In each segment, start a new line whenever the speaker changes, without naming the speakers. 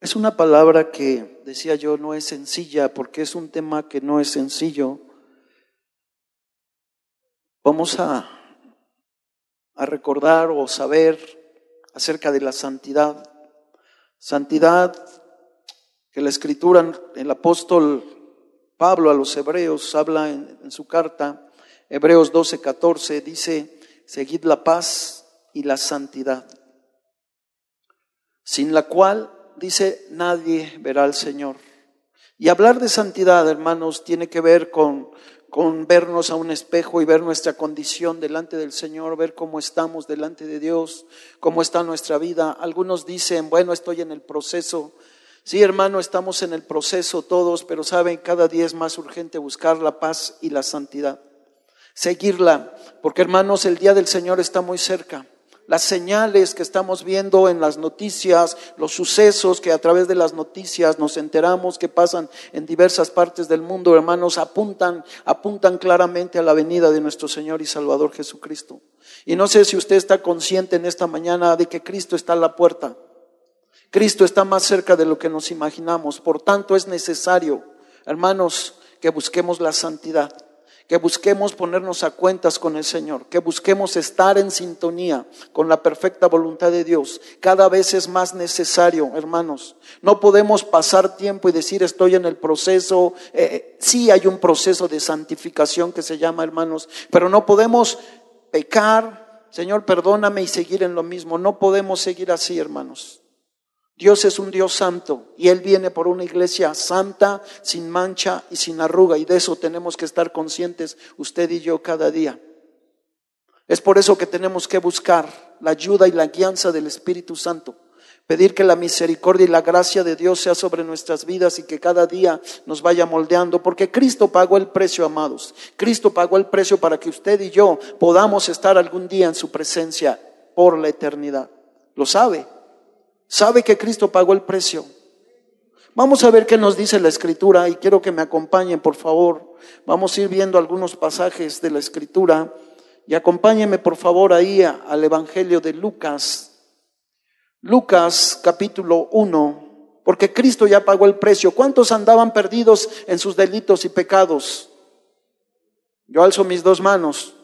Es una palabra que, decía yo, no es sencilla porque es un tema que no es sencillo. Vamos a, a recordar o saber acerca de la santidad. Santidad que la escritura, el apóstol Pablo a los hebreos habla en, en su carta, Hebreos 12, 14, dice, seguid la paz y la santidad, sin la cual dice, nadie verá al Señor. Y hablar de santidad, hermanos, tiene que ver con, con vernos a un espejo y ver nuestra condición delante del Señor, ver cómo estamos delante de Dios, cómo está nuestra vida. Algunos dicen, bueno, estoy en el proceso. Sí, hermano, estamos en el proceso todos, pero saben, cada día es más urgente buscar la paz y la santidad. Seguirla, porque hermanos, el día del Señor está muy cerca las señales que estamos viendo en las noticias, los sucesos que a través de las noticias nos enteramos que pasan en diversas partes del mundo, hermanos, apuntan, apuntan claramente a la venida de nuestro Señor y Salvador Jesucristo. Y no sé si usted está consciente en esta mañana de que Cristo está a la puerta. Cristo está más cerca de lo que nos imaginamos. Por tanto, es necesario, hermanos, que busquemos la santidad que busquemos ponernos a cuentas con el Señor, que busquemos estar en sintonía con la perfecta voluntad de Dios. Cada vez es más necesario, hermanos. No podemos pasar tiempo y decir estoy en el proceso. Eh, eh, sí hay un proceso de santificación que se llama, hermanos, pero no podemos pecar, Señor, perdóname y seguir en lo mismo. No podemos seguir así, hermanos. Dios es un Dios santo y Él viene por una iglesia santa, sin mancha y sin arruga. Y de eso tenemos que estar conscientes usted y yo cada día. Es por eso que tenemos que buscar la ayuda y la guianza del Espíritu Santo. Pedir que la misericordia y la gracia de Dios sea sobre nuestras vidas y que cada día nos vaya moldeando, porque Cristo pagó el precio, amados. Cristo pagó el precio para que usted y yo podamos estar algún día en su presencia por la eternidad. ¿Lo sabe? Sabe que Cristo pagó el precio. Vamos a ver qué nos dice la escritura y quiero que me acompañen, por favor. Vamos a ir viendo algunos pasajes de la escritura y acompáñenme, por favor, ahí al Evangelio de Lucas. Lucas capítulo 1, porque Cristo ya pagó el precio. ¿Cuántos andaban perdidos en sus delitos y pecados? Yo alzo mis dos manos.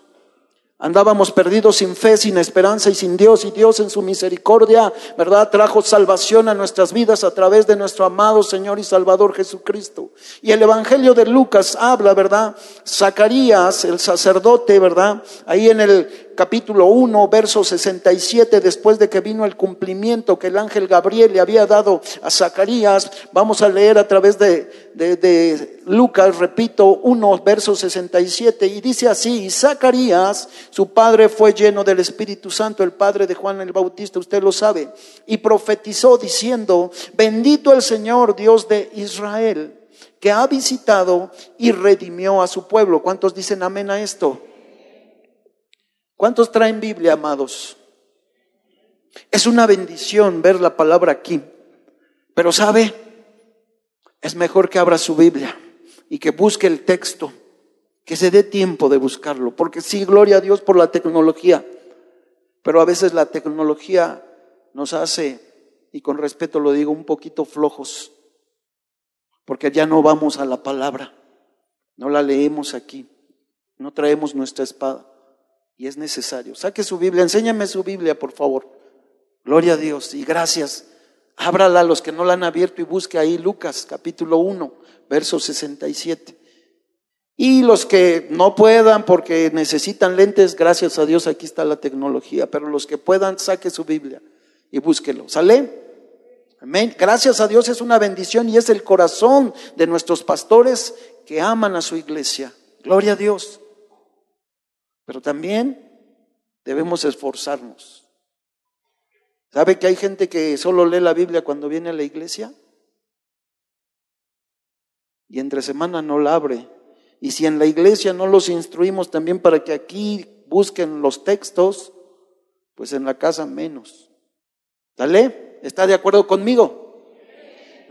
Andábamos perdidos sin fe, sin esperanza y sin Dios. Y Dios en su misericordia, ¿verdad? Trajo salvación a nuestras vidas a través de nuestro amado Señor y Salvador Jesucristo. Y el Evangelio de Lucas habla, ¿verdad? Zacarías, el sacerdote, ¿verdad? Ahí en el capítulo 1, verso 67, después de que vino el cumplimiento que el ángel Gabriel le había dado a Zacarías, vamos a leer a través de, de, Lucas, repito, 1, verso 67, y dice así, y Zacarías, su padre fue lleno del Espíritu Santo, el padre de Juan el Bautista, usted lo sabe, y profetizó diciendo, bendito el Señor Dios de Israel, que ha visitado y redimió a su pueblo. ¿Cuántos dicen amén a esto? ¿Cuántos traen Biblia, amados? Es una bendición ver la palabra aquí. Pero sabe, es mejor que abra su Biblia y que busque el texto, que se dé tiempo de buscarlo. Porque sí, gloria a Dios por la tecnología. Pero a veces la tecnología nos hace, y con respeto lo digo, un poquito flojos. Porque ya no vamos a la palabra. No la leemos aquí. No traemos nuestra espada y es necesario. Saque su Biblia, enséñame su Biblia, por favor. Gloria a Dios y gracias. Ábrala a los que no la han abierto y busque ahí Lucas capítulo 1, verso 67. Y los que no puedan porque necesitan lentes, gracias a Dios aquí está la tecnología, pero los que puedan, saque su Biblia y búsquelo. ¿Sale? Amén. Gracias a Dios es una bendición y es el corazón de nuestros pastores que aman a su iglesia. Gloria a Dios. Pero también debemos esforzarnos. ¿Sabe que hay gente que solo lee la Biblia cuando viene a la iglesia? Y entre semana no la abre. Y si en la iglesia no los instruimos también para que aquí busquen los textos, pues en la casa menos. ¿Sale? ¿Está de acuerdo conmigo?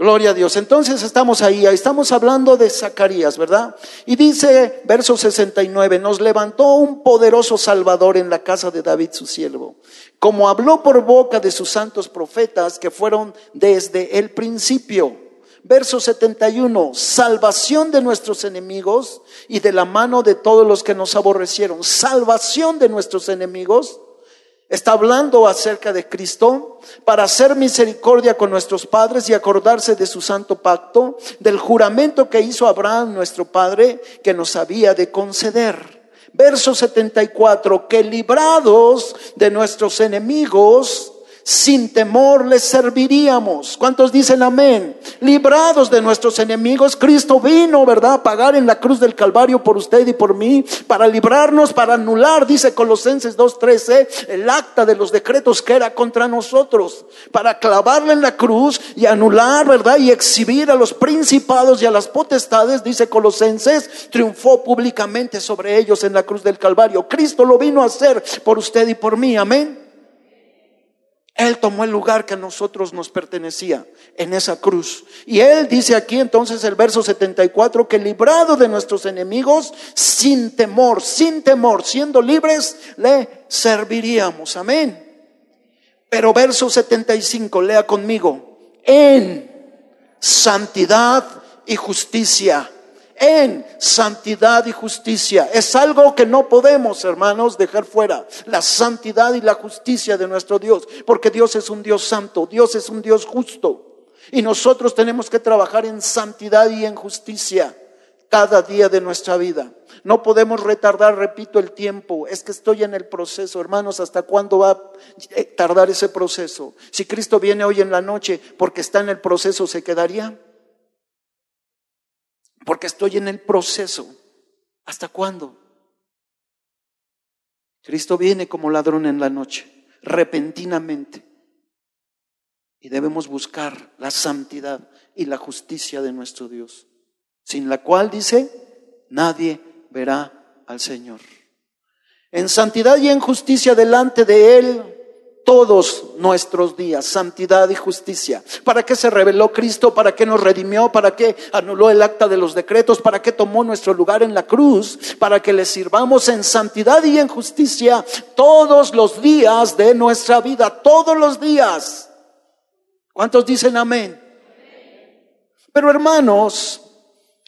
Gloria a Dios. Entonces estamos ahí, estamos hablando de Zacarías, ¿verdad? Y dice, verso 69, nos levantó un poderoso Salvador en la casa de David, su siervo, como habló por boca de sus santos profetas que fueron desde el principio. Verso 71, salvación de nuestros enemigos y de la mano de todos los que nos aborrecieron. Salvación de nuestros enemigos Está hablando acerca de Cristo para hacer misericordia con nuestros padres y acordarse de su santo pacto, del juramento que hizo Abraham nuestro padre, que nos había de conceder. Verso 74, que librados de nuestros enemigos, sin temor les serviríamos. ¿Cuántos dicen amén? Librados de nuestros enemigos, Cristo vino, ¿verdad? A pagar en la cruz del Calvario por usted y por mí, para librarnos, para anular, dice Colosenses 2.13, el acta de los decretos que era contra nosotros, para clavarle en la cruz y anular, ¿verdad? Y exhibir a los principados y a las potestades, dice Colosenses, triunfó públicamente sobre ellos en la cruz del Calvario. Cristo lo vino a hacer por usted y por mí, amén. Él tomó el lugar que a nosotros nos pertenecía en esa cruz. Y Él dice aquí entonces el verso 74 que librado de nuestros enemigos, sin temor, sin temor, siendo libres, le serviríamos. Amén. Pero verso 75, lea conmigo, en santidad y justicia en santidad y justicia. Es algo que no podemos, hermanos, dejar fuera. La santidad y la justicia de nuestro Dios. Porque Dios es un Dios santo, Dios es un Dios justo. Y nosotros tenemos que trabajar en santidad y en justicia cada día de nuestra vida. No podemos retardar, repito, el tiempo. Es que estoy en el proceso, hermanos. ¿Hasta cuándo va a tardar ese proceso? Si Cristo viene hoy en la noche porque está en el proceso, ¿se quedaría? Porque estoy en el proceso. ¿Hasta cuándo? Cristo viene como ladrón en la noche, repentinamente. Y debemos buscar la santidad y la justicia de nuestro Dios, sin la cual, dice, nadie verá al Señor. En santidad y en justicia delante de Él todos nuestros días, santidad y justicia. ¿Para qué se reveló Cristo? ¿Para qué nos redimió? ¿Para qué anuló el acta de los decretos? ¿Para qué tomó nuestro lugar en la cruz? Para que le sirvamos en santidad y en justicia todos los días de nuestra vida, todos los días. ¿Cuántos dicen amén? Pero hermanos,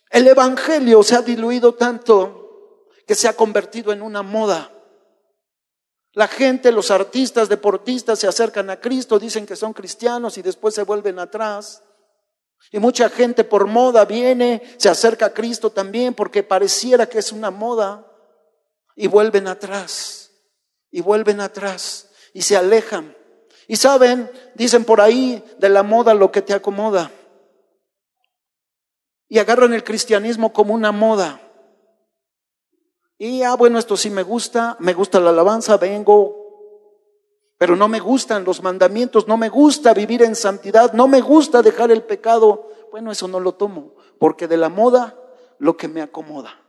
el Evangelio se ha diluido tanto que se ha convertido en una moda. La gente, los artistas, deportistas se acercan a Cristo, dicen que son cristianos y después se vuelven atrás. Y mucha gente por moda viene, se acerca a Cristo también porque pareciera que es una moda y vuelven atrás, y vuelven atrás y se alejan. Y saben, dicen por ahí de la moda lo que te acomoda. Y agarran el cristianismo como una moda. Y, ah, bueno, esto sí me gusta, me gusta la alabanza, vengo, pero no me gustan los mandamientos, no me gusta vivir en santidad, no me gusta dejar el pecado. Bueno, eso no lo tomo, porque de la moda lo que me acomoda.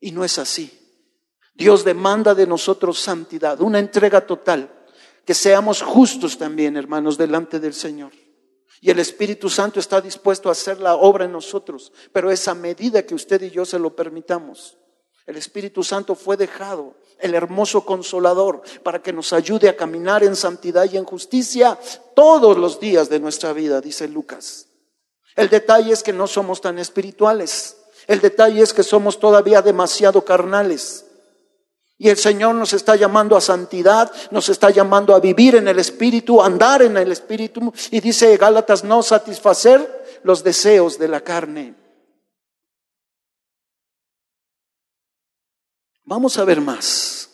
Y no es así. Dios demanda de nosotros santidad, una entrega total, que seamos justos también, hermanos, delante del Señor. Y el Espíritu Santo está dispuesto a hacer la obra en nosotros, pero es a medida que usted y yo se lo permitamos. El Espíritu Santo fue dejado, el hermoso consolador, para que nos ayude a caminar en santidad y en justicia todos los días de nuestra vida, dice Lucas. El detalle es que no somos tan espirituales. El detalle es que somos todavía demasiado carnales. Y el Señor nos está llamando a santidad, nos está llamando a vivir en el Espíritu, andar en el Espíritu. Y dice Gálatas, no satisfacer los deseos de la carne. Vamos a ver más.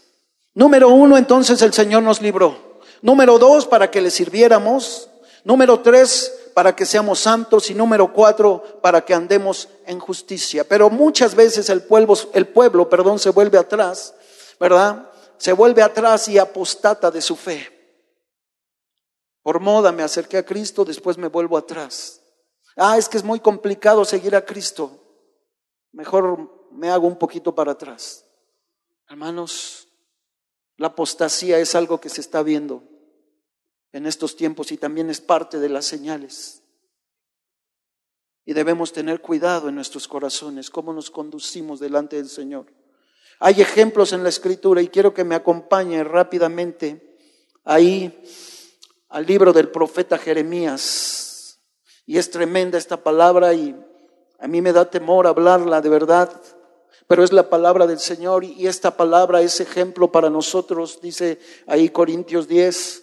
Número uno, entonces el Señor nos libró. Número dos, para que le sirviéramos. Número tres, para que seamos santos. Y número cuatro, para que andemos en justicia. Pero muchas veces el pueblo, perdón, se vuelve atrás, ¿verdad? Se vuelve atrás y apostata de su fe. Por moda me acerqué a Cristo, después me vuelvo atrás. Ah, es que es muy complicado seguir a Cristo. Mejor me hago un poquito para atrás. Hermanos, la apostasía es algo que se está viendo en estos tiempos y también es parte de las señales. Y debemos tener cuidado en nuestros corazones, cómo nos conducimos delante del Señor. Hay ejemplos en la escritura y quiero que me acompañe rápidamente ahí al libro del profeta Jeremías. Y es tremenda esta palabra y a mí me da temor hablarla de verdad, pero es la palabra del Señor y esta palabra es ejemplo para nosotros, dice ahí Corintios 10,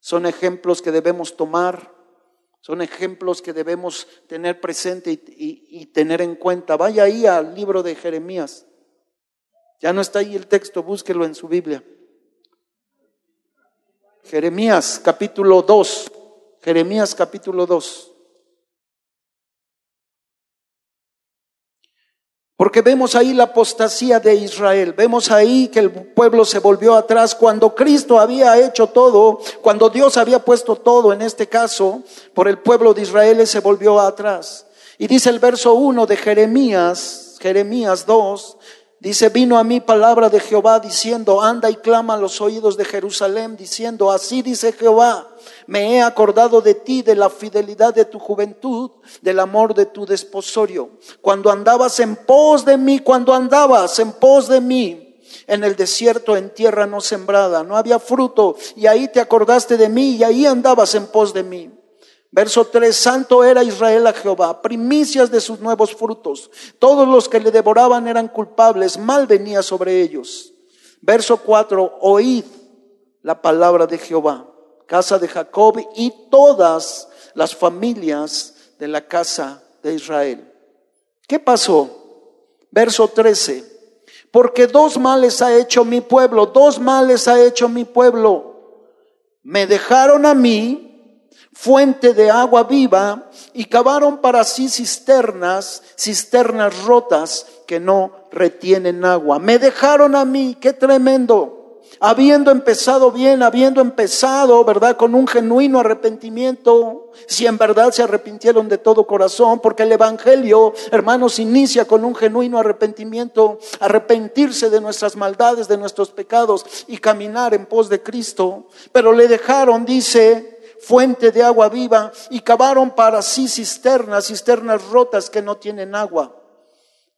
son ejemplos que debemos tomar son ejemplos que debemos tener presente y, tener en cuenta. Vaya ahí al libro de Jeremías. Ya no está ahí el texto, búsquelo en su Biblia. Jeremías capítulo 2. Jeremías capítulo 2. Porque vemos ahí la apostasía de Israel, vemos ahí que el pueblo se volvió atrás cuando Cristo había hecho todo, cuando Dios había puesto todo, en este caso, por el pueblo de Israel se volvió atrás. Y dice el verso 1 de Jeremías, Jeremías 2, Dice, vino a mí palabra de Jehová diciendo, anda y clama a los oídos de Jerusalén, diciendo, así dice Jehová, me he acordado de ti, de la fidelidad de tu juventud, del amor de tu desposorio. Cuando andabas en pos de mí, cuando andabas en pos de mí, en el desierto, en tierra no sembrada, no había fruto, y ahí te acordaste de mí, y ahí andabas en pos de mí. Verso 3, santo era Israel a Jehová, primicias de sus nuevos frutos. Todos los que le devoraban eran culpables, mal venía sobre ellos. Verso 4, oíd la palabra de Jehová, casa de Jacob y todas las familias de la casa de Israel. ¿Qué pasó? Verso 13, porque dos males ha hecho mi pueblo, dos males ha hecho mi pueblo. Me dejaron a mí fuente de agua viva y cavaron para sí cisternas, cisternas rotas que no retienen agua. Me dejaron a mí, qué tremendo. Habiendo empezado bien, habiendo empezado, ¿verdad? Con un genuino arrepentimiento, si en verdad se arrepintieron de todo corazón, porque el Evangelio, hermanos, inicia con un genuino arrepentimiento, arrepentirse de nuestras maldades, de nuestros pecados y caminar en pos de Cristo. Pero le dejaron, dice, fuente de agua viva y cavaron para sí cisternas, cisternas rotas que no tienen agua.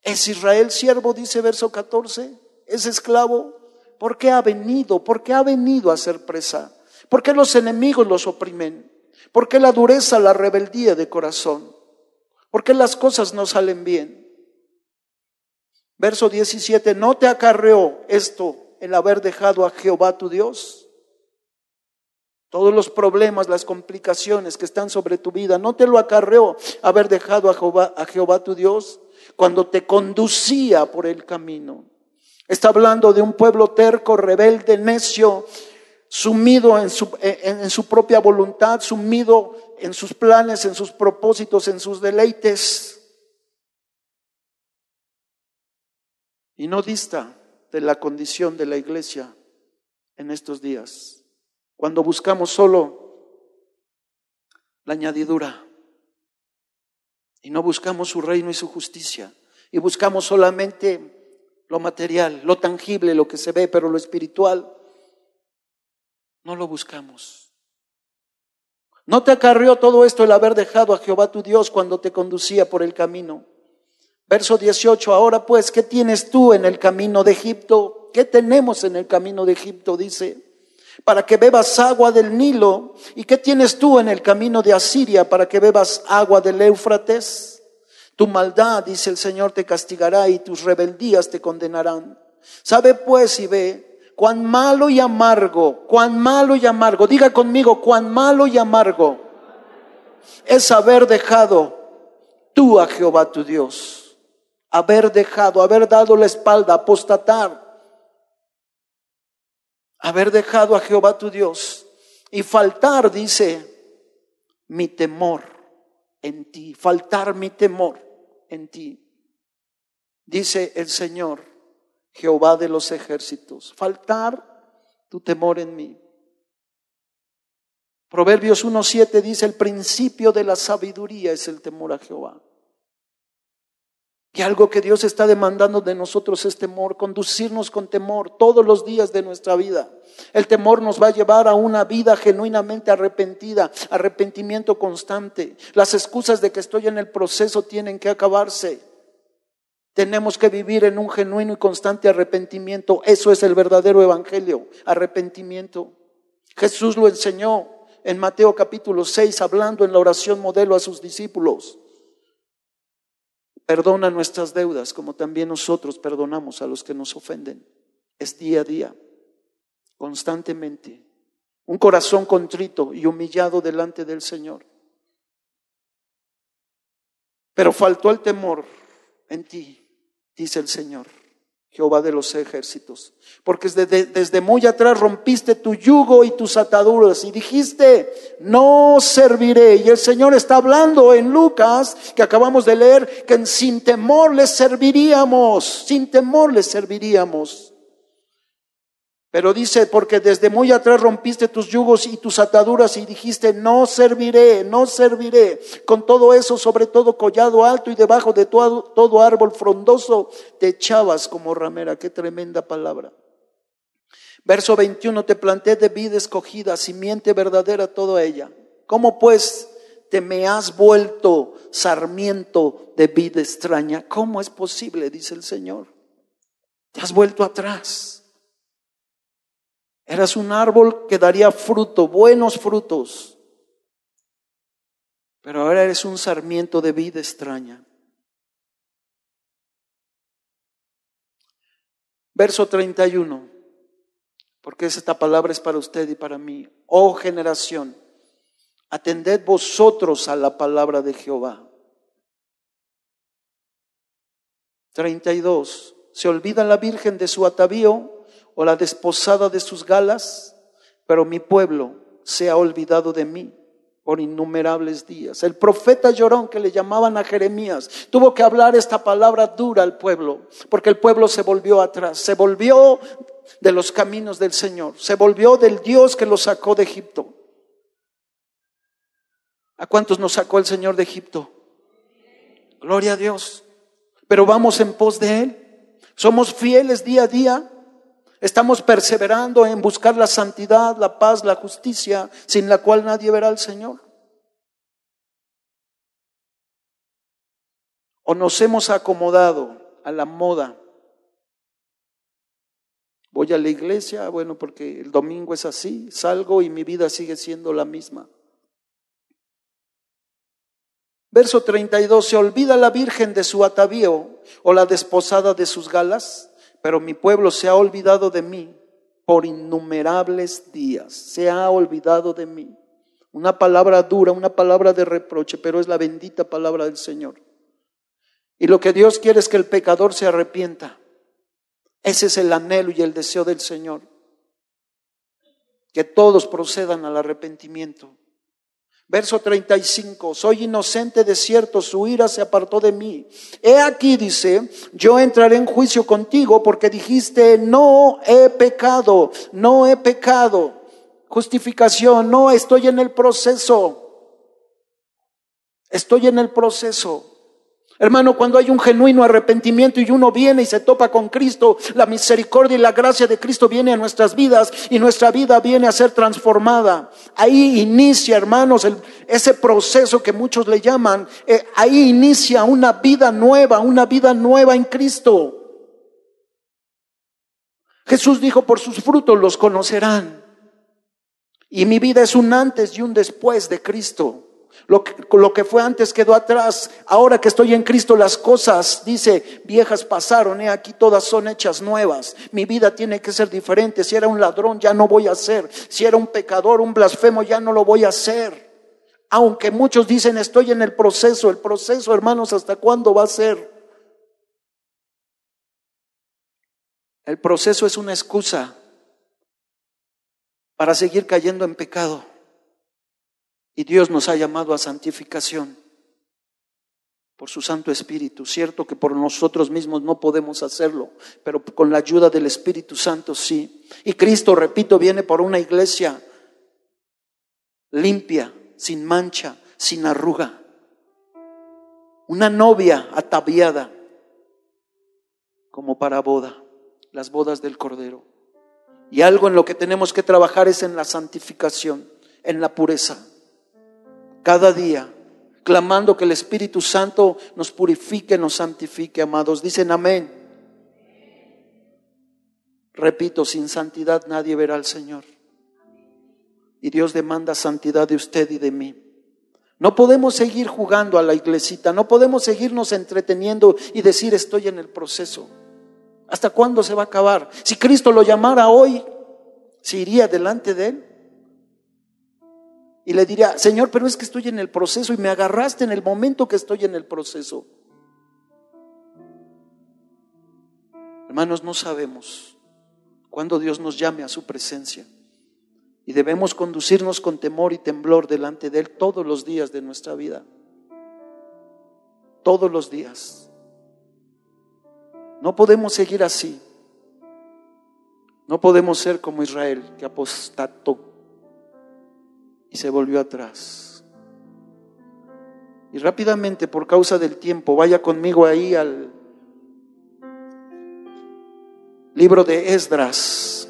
¿Es Israel siervo? Dice verso 14. ¿Es esclavo? ¿Por qué ha venido? ¿Por qué ha venido a ser presa? ¿Por qué los enemigos los oprimen? ¿Por qué la dureza, la rebeldía de corazón? ¿Por qué las cosas no salen bien? Verso 17, ¿no te acarreó esto el haber dejado a Jehová tu Dios? Todos los problemas, las complicaciones que están sobre tu vida, ¿no te lo acarreó haber dejado a Jehová, a Jehová tu Dios cuando te conducía por el camino? Está hablando de un pueblo terco, rebelde, necio, sumido en su, en su propia voluntad, sumido en sus planes, en sus propósitos, en sus deleites. Y no dista de la condición de la iglesia en estos días cuando buscamos solo la añadidura y no buscamos su reino y su justicia y buscamos solamente lo material, lo tangible, lo que se ve, pero lo espiritual no lo buscamos. ¿No te acarrió todo esto el haber dejado a Jehová tu Dios cuando te conducía por el camino? Verso 18, ahora pues, ¿qué tienes tú en el camino de Egipto? ¿Qué tenemos en el camino de Egipto? Dice, para que bebas agua del Nilo. ¿Y qué tienes tú en el camino de Asiria para que bebas agua del Éufrates? Tu maldad, dice el Señor, te castigará y tus rebeldías te condenarán. Sabe pues y ve cuán malo y amargo, cuán malo y amargo, diga conmigo, cuán malo y amargo es haber dejado tú a Jehová tu Dios, haber dejado, haber dado la espalda, apostatar, haber dejado a Jehová tu Dios y faltar, dice, mi temor en ti, faltar mi temor en ti. Dice el Señor, Jehová de los ejércitos, faltar tu temor en mí. Proverbios 1.7 dice, el principio de la sabiduría es el temor a Jehová. Que algo que Dios está demandando de nosotros es temor, conducirnos con temor todos los días de nuestra vida. El temor nos va a llevar a una vida genuinamente arrepentida, arrepentimiento constante. Las excusas de que estoy en el proceso tienen que acabarse. Tenemos que vivir en un genuino y constante arrepentimiento. Eso es el verdadero evangelio, arrepentimiento. Jesús lo enseñó en Mateo capítulo 6, hablando en la oración modelo a sus discípulos perdona nuestras deudas como también nosotros perdonamos a los que nos ofenden. Es día a día, constantemente. Un corazón contrito y humillado delante del Señor. Pero faltó el temor en ti, dice el Señor. Jehová de los ejércitos. Porque desde, muy atrás rompiste tu yugo y tus ataduras y dijiste, no serviré. Y el Señor está hablando en Lucas, que acabamos de leer, que sin temor les serviríamos, sin temor les serviríamos. Pero dice, porque desde muy atrás rompiste tus yugos y tus ataduras y dijiste, no serviré, no serviré. Con todo eso, sobre todo collado alto y debajo de todo, todo árbol frondoso, te echabas como ramera. Qué tremenda palabra. Verso 21, te planté de vida escogida, simiente verdadera toda ella. ¿Cómo pues te me has vuelto sarmiento de vida extraña? ¿Cómo es posible? Dice el Señor. Te has vuelto atrás. Eras un árbol que daría fruto, buenos frutos. Pero ahora eres un sarmiento de vida extraña. Verso 31, porque esta palabra es para usted y para mí. Oh generación, atended vosotros a la palabra de Jehová. 32. Se olvida la Virgen de su atavío o la desposada de sus galas, pero mi pueblo se ha olvidado de mí por innumerables días. El profeta llorón que le llamaban a Jeremías tuvo que hablar esta palabra dura al pueblo, porque el pueblo se volvió atrás, se volvió de los caminos del Señor, se volvió del Dios que lo sacó de Egipto. ¿A cuántos nos sacó el Señor de Egipto? Gloria a Dios. Pero vamos en pos de Él. Somos fieles día a día. Estamos perseverando en buscar la santidad, la paz, la justicia, sin la cual nadie verá al Señor. O nos hemos acomodado a la moda. Voy a la iglesia, bueno, porque el domingo es así, salgo y mi vida sigue siendo la misma. Verso 32, se olvida la virgen de su atavío o la desposada de sus galas pero mi pueblo se ha olvidado de mí por innumerables días, se ha olvidado de mí. Una palabra dura, una palabra de reproche, pero es la bendita palabra del Señor. Y lo que Dios quiere es que el pecador se arrepienta. Ese es el anhelo y el deseo del Señor. Que todos procedan al arrepentimiento. Verso 35, soy inocente de cierto, su ira se apartó de mí. He aquí, dice, yo entraré en juicio contigo porque dijiste, no he pecado, no he pecado. Justificación, no, estoy en el proceso. Estoy en el proceso. Hermano, cuando hay un genuino arrepentimiento y uno viene y se topa con Cristo, la misericordia y la gracia de Cristo viene a nuestras vidas y nuestra vida viene a ser transformada. Ahí inicia, hermanos, ese proceso que muchos le llaman, eh, ahí inicia una vida nueva, una vida nueva en Cristo. Jesús dijo, por sus frutos los conocerán. Y mi vida es un antes y un después de Cristo. Lo que, fue antes quedó atrás. Ahora que estoy en Cristo, las cosas, dice, viejas pasaron, aquí todas son hechas nuevas. Mi vida tiene que ser diferente. Si era un ladrón, ya no voy a ser. Si era un pecador, un blasfemo, ya no lo voy a hacer. Aunque muchos dicen, estoy en el proceso. El proceso, hermanos, ¿hasta cuándo va a ser? El proceso es una excusa para seguir cayendo en pecado. Y Dios nos ha llamado a santificación por su Santo Espíritu. Cierto que por nosotros mismos no podemos hacerlo, pero con la ayuda del Espíritu Santo sí. Y Cristo, repito, viene por una iglesia limpia, sin mancha, sin arruga. Una novia ataviada. como para boda, las bodas del Cordero. Y algo en lo que tenemos que trabajar es en la santificación, en la pureza. Cada día, clamando que el Espíritu Santo nos purifique, nos santifique, amados. Dicen amén. Repito, sin santidad nadie verá al Señor. Y Dios demanda santidad de usted y de mí. No podemos seguir jugando a la iglesita, no podemos seguirnos entreteniendo y decir estoy en el proceso. ¿Hasta cuándo se va a acabar? Si Cristo lo llamara hoy, ¿se iría delante de él? Y le diría, Señor, pero es que estoy en el proceso y me agarraste en el momento que estoy en el proceso. Hermanos, no sabemos cuándo Dios nos llame a su presencia. Y debemos conducirnos con temor y temblor delante de Él todos los días de nuestra vida. Todos los días. No podemos seguir así. No podemos ser como Israel, que apostató y se volvió atrás. Y rápidamente, por causa del tiempo, vaya conmigo ahí al libro de Esdras.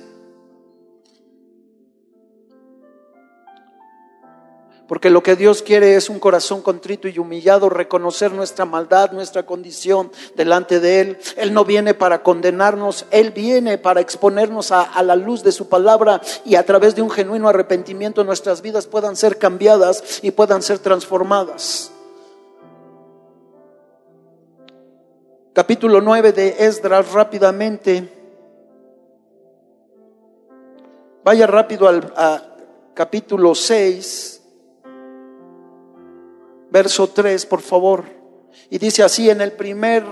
Porque lo que Dios quiere es un corazón contrito y humillado, reconocer nuestra maldad, nuestra condición delante de Él. Él no viene para condenarnos, Él viene para exponernos a, la luz de su palabra y a través de un genuino arrepentimiento nuestras vidas puedan ser cambiadas y puedan ser transformadas. Capítulo 9 de Esdras rápidamente. Vaya rápido al capítulo 6 verso 3, por favor. Y dice así, en el primer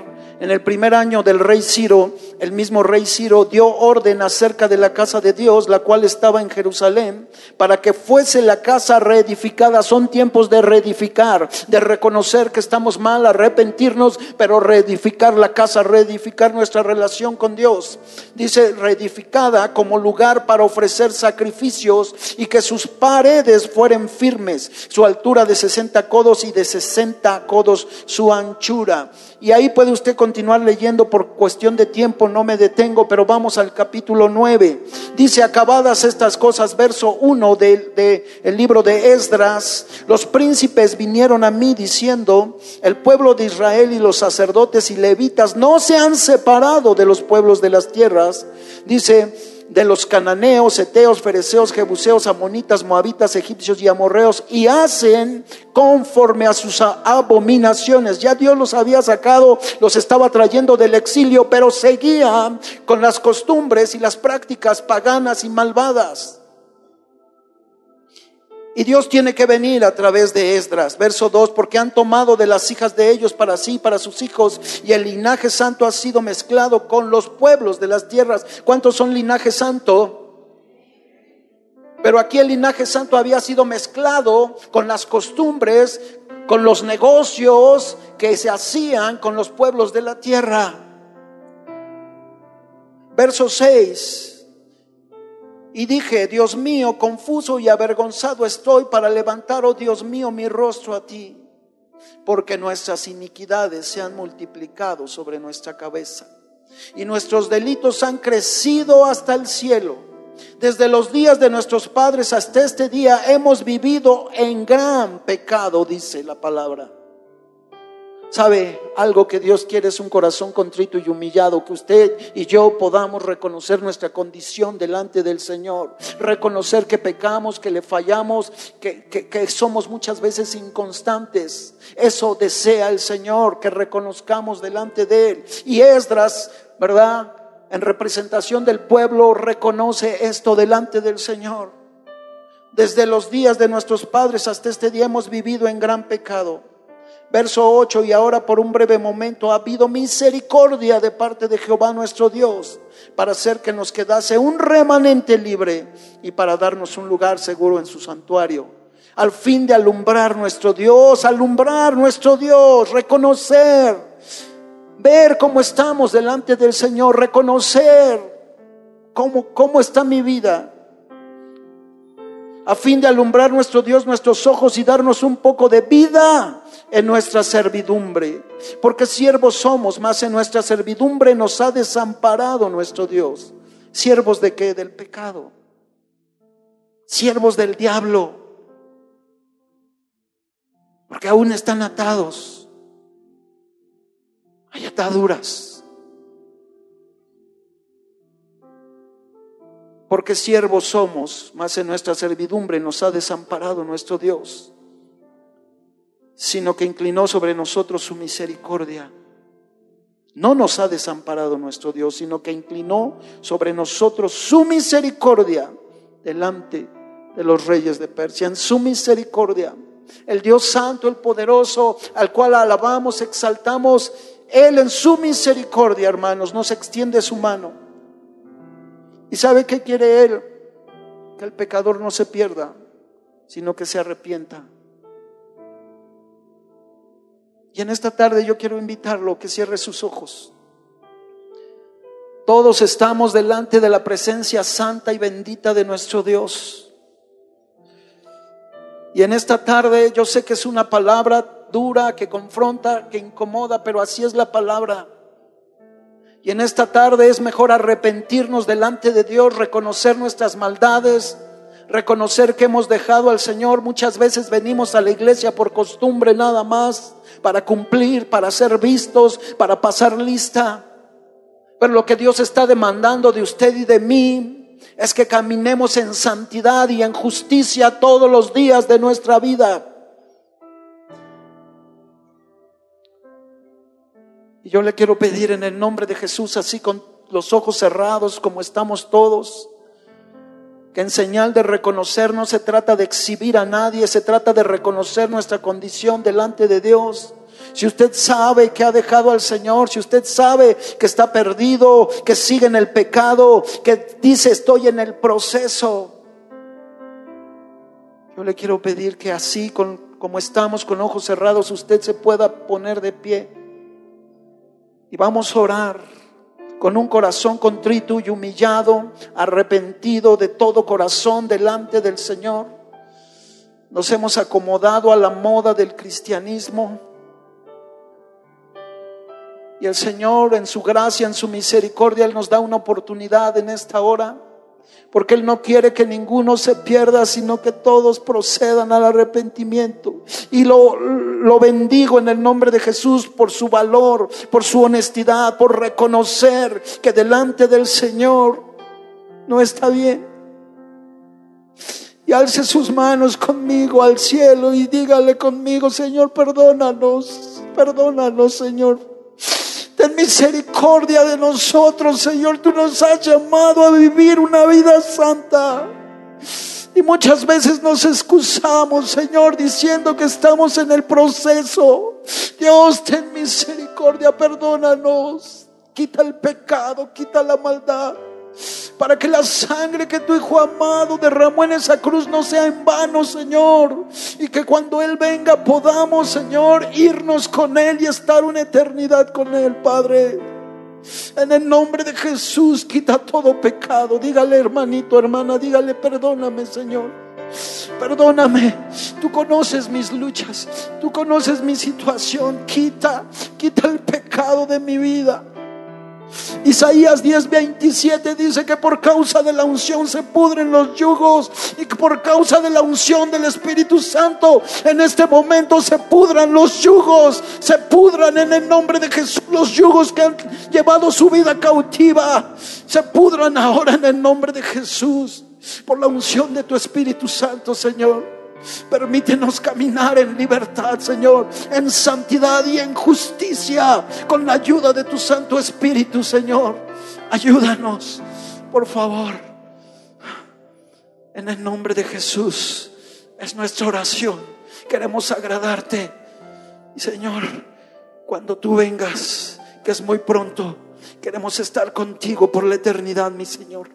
en el primer año del rey Ciro, el mismo rey Ciro dio orden acerca de la casa de Dios, la cual estaba en Jerusalén, para que fuese la casa reedificada. Son tiempos de reedificar, de reconocer que estamos mal, arrepentirnos, pero reedificar la casa, reedificar nuestra relación con Dios. Dice reedificada como lugar para ofrecer sacrificios y que sus paredes fueran firmes, su altura de 60 codos y de 60 codos su anchura. Y ahí puede usted continuar leyendo por cuestión de tiempo, no me detengo, pero vamos al capítulo 9. Dice, acabadas estas cosas, verso 1 del de, libro de Esdras, los príncipes vinieron a mí diciendo, el pueblo de Israel y los sacerdotes y levitas no se han separado de los pueblos de las tierras. Dice, de los cananeos, eteos, fereceos, jebuseos, amonitas, moabitas, egipcios y amorreos y hacen conforme a sus abominaciones. Ya Dios los había sacado, los estaba trayendo del exilio, pero seguían con las costumbres y las prácticas paganas y malvadas. Y Dios tiene que venir a través de Esdras, verso 2, porque han tomado de las hijas de ellos para sí, para sus hijos, y el linaje santo ha sido mezclado con los pueblos de las tierras. ¿Cuántos son linaje santo? Pero aquí el linaje santo había sido mezclado con las costumbres, con los negocios que se hacían con los pueblos de la tierra. Verso 6. Y dije, Dios mío, confuso y avergonzado estoy para levantar, oh Dios mío, mi rostro a ti, porque nuestras iniquidades se han multiplicado sobre nuestra cabeza y nuestros delitos han crecido hasta el cielo. Desde los días de nuestros padres hasta este día hemos vivido en gran pecado, dice la palabra. Sabe, algo que Dios quiere es un corazón contrito y humillado, que usted y yo podamos reconocer nuestra condición delante del Señor, reconocer que pecamos, que le fallamos, que, que somos muchas veces inconstantes. Eso desea el Señor, que reconozcamos delante de Él. Y Esdras, ¿verdad? En representación del pueblo, reconoce esto delante del Señor. Desde los días de nuestros padres hasta este día hemos vivido en gran pecado. Verso 8, y ahora por un breve momento ha habido misericordia de parte de Jehová nuestro Dios para hacer que nos quedase un remanente libre y para darnos un lugar seguro en su santuario. Al fin de alumbrar nuestro Dios, alumbrar nuestro Dios, reconocer, ver cómo estamos delante del Señor, reconocer cómo, cómo está mi vida. a fin de alumbrar nuestro Dios nuestros ojos y darnos un poco de vida en nuestra servidumbre. Porque siervos somos, más en nuestra servidumbre nos ha desamparado nuestro Dios. ¿Siervos de qué? Del pecado. Siervos del diablo. Porque aún están atados. Hay ataduras. porque siervos somos, más en nuestra servidumbre nos ha desamparado nuestro Dios, sino que inclinó sobre nosotros su misericordia. No nos ha desamparado nuestro Dios, sino que inclinó sobre nosotros su misericordia delante de los reyes de Persia, en su misericordia. El Dios Santo, el poderoso, al cual alabamos, exaltamos, Él en su misericordia, hermanos, nos extiende su mano ¿Y sabe qué quiere Él? Que el pecador no se pierda, sino que se arrepienta. Y en esta tarde yo quiero invitarlo a que cierre sus ojos. Todos estamos delante de la presencia santa y bendita de nuestro Dios. Y en esta tarde yo sé que es una palabra dura, que confronta, que incomoda, pero así es la palabra. Y en esta tarde es mejor arrepentirnos delante de Dios, reconocer nuestras maldades, reconocer que hemos dejado al Señor. Muchas veces venimos a la iglesia por costumbre nada más, para cumplir, para ser vistos, para pasar lista. Pero lo que Dios está demandando de usted y de mí es que caminemos en santidad y en justicia todos los días de nuestra vida. Y yo le quiero pedir en el nombre de Jesús, así con los ojos cerrados como estamos todos, que en señal de reconocer no se trata de exhibir a nadie, se trata de reconocer nuestra condición delante de Dios. Si usted sabe que ha dejado al Señor, si usted sabe que está perdido, que sigue en el pecado, que dice estoy en el proceso, yo le quiero pedir que así como estamos con ojos cerrados, usted se pueda poner de pie. Y vamos a orar con un corazón contrito y humillado, arrepentido de todo corazón delante del Señor. Nos hemos acomodado a la moda del cristianismo. Y el Señor en su gracia, en su misericordia, Él nos da una oportunidad en esta hora porque Él no quiere que ninguno se pierda, sino que todos procedan al arrepentimiento. Y lo, lo bendigo en el nombre de Jesús por su valor, por su honestidad, por reconocer que delante del Señor no está bien. Y alce sus manos conmigo al cielo y dígale conmigo, Señor, perdónanos, perdónanos, Señor Ten misericordia de nosotros, Señor. Tú nos has llamado a vivir una vida santa. Y muchas veces nos excusamos, Señor, diciendo que estamos en el proceso. Dios, ten misericordia, perdónanos. Quita el pecado, quita la maldad para que la sangre que tu Hijo amado derramó en esa cruz no sea en vano, Señor. Y que cuando Él venga podamos, Señor, irnos con Él y estar una eternidad con Él, Padre. En el nombre de Jesús, quita todo pecado. Dígale, hermanito, hermana, dígale, perdóname, Señor. Perdóname, tú conoces mis luchas, tú conoces mi situación. Quita, quita el pecado de mi vida. Isaías 10:27 dice que por causa de la unción se pudren los yugos y que por causa de la unción del Espíritu Santo en este momento se pudran los yugos, se pudran en el nombre de Jesús los yugos que han llevado su vida cautiva, se pudran ahora en el nombre de Jesús por la unción de tu Espíritu Santo, Señor. Permítenos caminar en libertad, Señor, en santidad y en justicia, con la ayuda de tu Santo Espíritu, Señor. Ayúdanos, por favor. En el nombre de Jesús es nuestra oración. Queremos agradarte. Y Señor, cuando tú vengas, que es muy pronto, queremos estar contigo por la eternidad, mi Señor.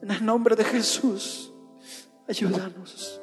En el nombre de Jesús. Ayúdanos.